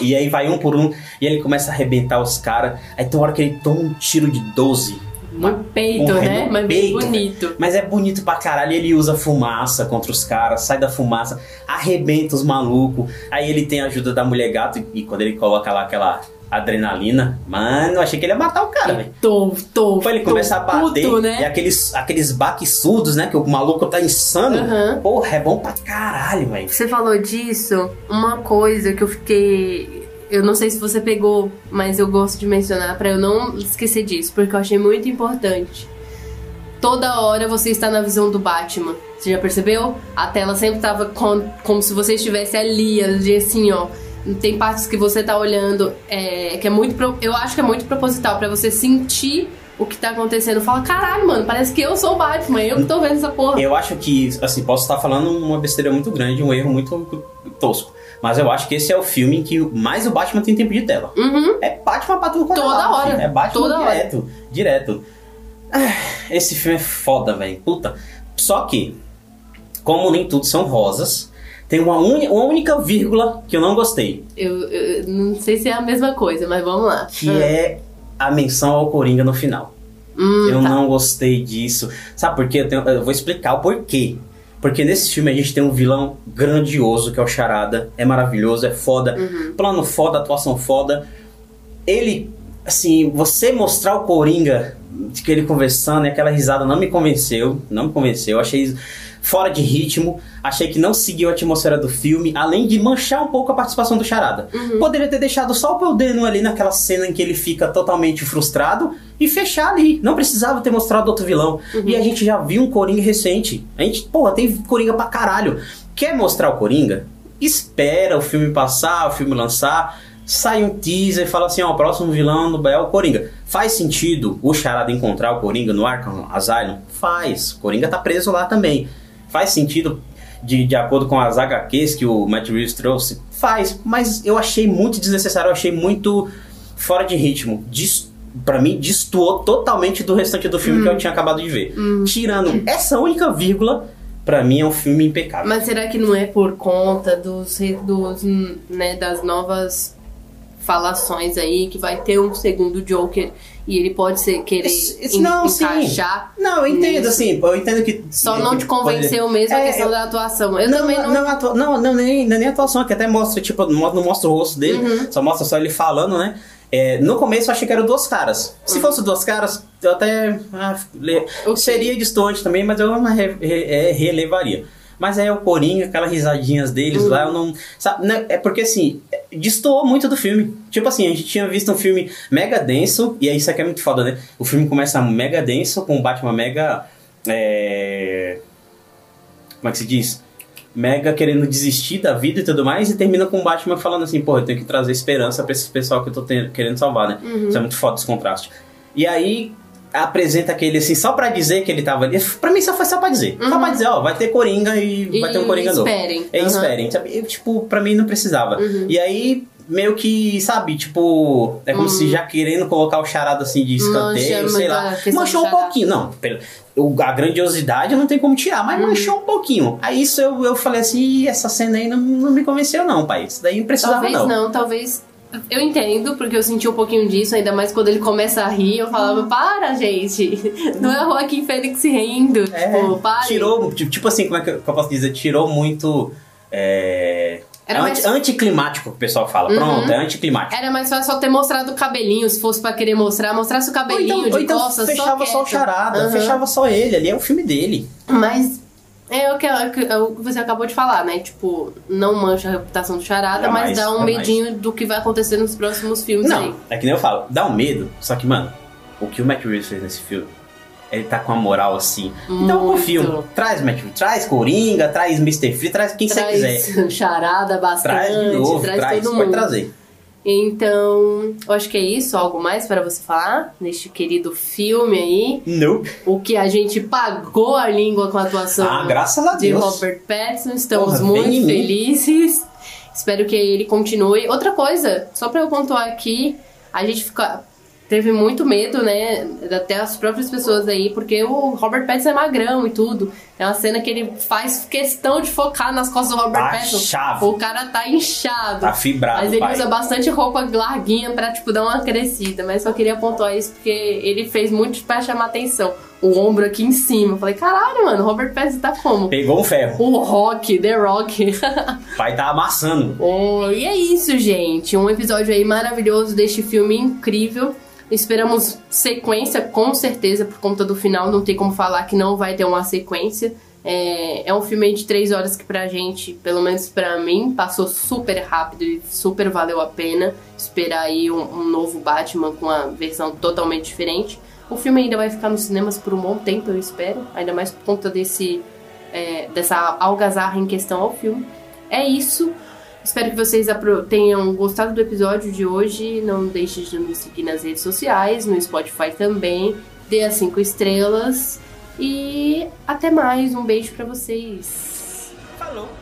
Speaker 1: E aí vai um por um, e ele começa a arrebentar os caras, aí tem uma hora que ele toma um tiro de 12,
Speaker 2: No peito, né? Mas
Speaker 1: peito,
Speaker 2: bonito.
Speaker 1: mas é bonito pra caralho. Ele usa fumaça contra os caras, sai da fumaça, arrebenta os malucos. Aí ele tem a ajuda da mulher gato. E quando ele coloca lá aquela adrenalina. Mano, achei que ele ia matar o cara, velho.
Speaker 2: Tô, tô.
Speaker 1: Foi ele
Speaker 2: tô
Speaker 1: começa a bater
Speaker 2: puto,
Speaker 1: e
Speaker 2: né?
Speaker 1: aqueles, aqueles baques surdos, né? Que o maluco tá insano.
Speaker 2: Aham.
Speaker 1: Porra, é bom pra caralho, velho.
Speaker 2: Você falou disso, uma coisa que eu fiquei. Eu não sei se você pegou, mas eu gosto de mencionar pra eu não esquecer disso, porque eu achei muito importante. Toda hora você está na visão do Batman. Você já percebeu? A tela sempre tava com- como se você estivesse ali, ali assim, ó. Tem partes que você tá olhando, é, que é muito. pro- Eu acho que é muito proposital pra você sentir o que tá acontecendo. Fala, caralho, mano, parece que eu sou o Batman, eu que tô vendo essa porra.
Speaker 1: Eu acho que, assim, posso estar falando uma besteira muito grande, um erro muito tosco. Mas eu acho que esse é o filme que mais o Batman tem tempo de tela.
Speaker 2: Uhum.
Speaker 1: É Batman pra tudo é
Speaker 2: Toda
Speaker 1: lado,
Speaker 2: hora.
Speaker 1: filho. É Batman
Speaker 2: Toda hora.
Speaker 1: direto. Direto. Ah, Esse filme é foda, velho. Puta. Só que, como nem tudo são rosas, tem uma, uni- uma única vírgula que eu não gostei.
Speaker 2: Eu, eu não sei se é a mesma coisa, mas vamos lá.
Speaker 1: Que é a menção ao Coringa no final.
Speaker 2: Hum,
Speaker 1: eu
Speaker 2: tá.
Speaker 1: não gostei disso. Sabe por quê? Eu, tenho- eu vou explicar o porquê. Porque nesse filme a gente tem um vilão grandioso que é o Charada. É maravilhoso, é foda.
Speaker 2: Uhum.
Speaker 1: Plano foda, atuação foda. Ele, assim, você mostrar o Coringa, de que ele conversando e aquela risada não me convenceu. Não me convenceu. Eu achei fora de ritmo. Achei que não seguiu a atmosfera do filme. Além de manchar um pouco a participação do Charada.
Speaker 2: Uhum.
Speaker 1: Poderia ter deixado só o Peldeno ali naquela cena em que ele fica totalmente frustrado e fechar ali. Não precisava ter mostrado outro vilão.
Speaker 2: Uhum.
Speaker 1: E a gente já viu um Coringa recente. A gente, porra, tem Coringa pra caralho. Quer mostrar o Coringa? Espera o filme passar, o filme lançar. Sai um teaser e fala assim: ó, o próximo vilão do é o Coringa. Faz sentido o Charada encontrar o Coringa no Arkham Asylum? Faz. O Coringa tá preso lá também. Faz sentido de, de acordo com as HQs que o Matt Reeves trouxe? Faz, mas eu achei muito desnecessário, eu achei muito fora de ritmo. Dis, pra mim, destoou totalmente do restante do filme que eu tinha acabado de ver. Tirando essa única vírgula, pra mim é um filme impecável.
Speaker 2: Mas será que não é por conta dos, dos hum, né, das novas falações aí que vai ter um segundo Joker e ele pode ser querer en-
Speaker 1: não, sim.
Speaker 2: encaixar?
Speaker 1: Não, eu entendo,
Speaker 2: nisso?
Speaker 1: assim, eu entendo que.
Speaker 2: Só não te
Speaker 1: que pode-
Speaker 2: convenceu mesmo a
Speaker 1: É,
Speaker 2: questão
Speaker 1: eu-
Speaker 2: da atuação. Eu
Speaker 1: não,
Speaker 2: também não.
Speaker 1: não, atua- não, não, nem, é nem atuação, que até mostra, tipo, não mostra o rosto dele,
Speaker 2: Uhum.
Speaker 1: só mostra só ele falando, né? É, no começo eu achei que eram duas caras. Se fosse duas caras, eu até. ah, le-
Speaker 2: Uhum. Ok.
Speaker 1: Seria distante também, mas eu re- re- é, relevaria. Mas é o Coringa, aquelas risadinhas deles lá, eu não. Sabe, né, é porque assim, destoou muito do filme. Tipo assim, a gente tinha visto um filme mega denso, e aí isso aqui é muito foda, né? O filme começa mega denso, com o Batman mega. É... Como é que se diz? Mega querendo desistir da vida e tudo mais, e termina com o Batman falando assim, pô, eu tenho que trazer esperança pra esse pessoal que eu tô querendo salvar, né? Isso é muito foda esse contraste. E aí apresenta aquele assim, só pra dizer que ele tava ali. Pra mim só foi só pra dizer. Só pra dizer, ó, vai ter Coringa e,
Speaker 2: E
Speaker 1: vai ter um Coringa novo.
Speaker 2: esperem.
Speaker 1: É,
Speaker 2: Uhum.
Speaker 1: esperem. Sabe? Eu, tipo, pra mim não precisava. E aí, meio que, sabe, tipo, é como se já querendo colocar o charado assim de escanteio,
Speaker 2: Mancha
Speaker 1: sei lá. Manchou um pouquinho. Não, a grandiosidade não tem como tirar, mas manchou um pouquinho. Aí isso eu, eu falei assim, "Ih, essa cena aí não, não me convenceu, não, pai. Isso daí não precisava,
Speaker 2: Talvez
Speaker 1: não.
Speaker 2: não. talvez. Eu entendo, porque eu senti um pouquinho disso, ainda mais quando ele começa a rir, eu falava, para, gente! Não é o Joaquim Fênix rindo.
Speaker 1: É,
Speaker 2: tipo, para.
Speaker 1: tirou, tipo assim, como é que eu, posso dizer? Tirou muito. É,
Speaker 2: Era
Speaker 1: é
Speaker 2: mais-
Speaker 1: anti- anticlimático que o pessoal fala. Pronto, é anticlimático.
Speaker 2: Era mais fácil só ter mostrado o cabelinho, se fosse pra querer mostrar, mostrasse o
Speaker 1: Ou
Speaker 2: cabelinho
Speaker 1: então, ou
Speaker 2: de
Speaker 1: então
Speaker 2: costas,
Speaker 1: fechava só, o
Speaker 2: quieto.
Speaker 1: charada,
Speaker 2: Aham.
Speaker 1: fechava só ele, ali é o filme dele.
Speaker 2: Mas é o que, é o que- você acabou de falar, né? Tipo, não mancha a reputação do charada,
Speaker 1: Jamais,
Speaker 2: mas dá um
Speaker 1: jamais.
Speaker 2: medinho do que vai acontecer nos próximos filmes aí.
Speaker 1: Não, é que nem eu falo, dá um medo, só que, mano, o que o Matt Reeves fez nesse filme, ele tá com a moral assim. Então
Speaker 2: Muito.
Speaker 1: confio. Traz Matt traz Coringa, traz Mr. Free, traz quem você quiser. *laughs*
Speaker 2: Charada bastante,
Speaker 1: Traz de novo,
Speaker 2: traz,
Speaker 1: traz,
Speaker 2: todo
Speaker 1: pode
Speaker 2: mundo.
Speaker 1: trazer.
Speaker 2: Então, eu acho que é isso. Algo mais para você falar neste querido filme aí?
Speaker 1: Nope.
Speaker 2: O que a gente pagou a língua com a atuação
Speaker 1: Ah, graças a
Speaker 2: de
Speaker 1: Deus.
Speaker 2: Robert Pattinson. Estamos
Speaker 1: Porra,
Speaker 2: muito felizes. Espero que ele continue. Outra coisa, só pra eu pontuar aqui, a gente fica, teve muito medo, né? Até as próprias pessoas aí, porque o Robert Pattinson é magrão e tudo. É uma cena que ele faz questão de focar nas costas do Robert
Speaker 1: Tá
Speaker 2: Pattinson.
Speaker 1: chave.
Speaker 2: O cara tá inchado.
Speaker 1: Tá fibrado,
Speaker 2: Mas ele
Speaker 1: pai.
Speaker 2: usa bastante roupa larguinha pra, tipo, dar uma crescida. Mas só queria pontuar isso porque ele fez muito pra chamar atenção. o ombro aqui em cima. Eu falei, caralho, mano, Robert Pattinson tá como?
Speaker 1: Pegou um ferro.
Speaker 2: O Rock, The Rock. *laughs*
Speaker 1: O pai tá amassando.
Speaker 2: Oh, e é isso, gente. Um episódio aí maravilhoso deste filme incrível. Esperamos sequência, com certeza, por conta do final. Não tem como falar que não vai ter uma sequência. É, é um filme de três horas que pra gente, pelo menos pra mim, passou super rápido e super valeu a pena esperar aí um, um novo Batman com uma versão totalmente diferente. O filme ainda vai ficar nos cinemas por um bom tempo, eu espero. Ainda mais por conta desse, é, dessa algazarra em questão ao filme. É isso. Espero que vocês tenham gostado do episódio de hoje. Não deixe de nos seguir nas redes sociais, no Spotify também. Dê as 5 estrelas. E até mais. Um beijo pra vocês.
Speaker 1: Falou.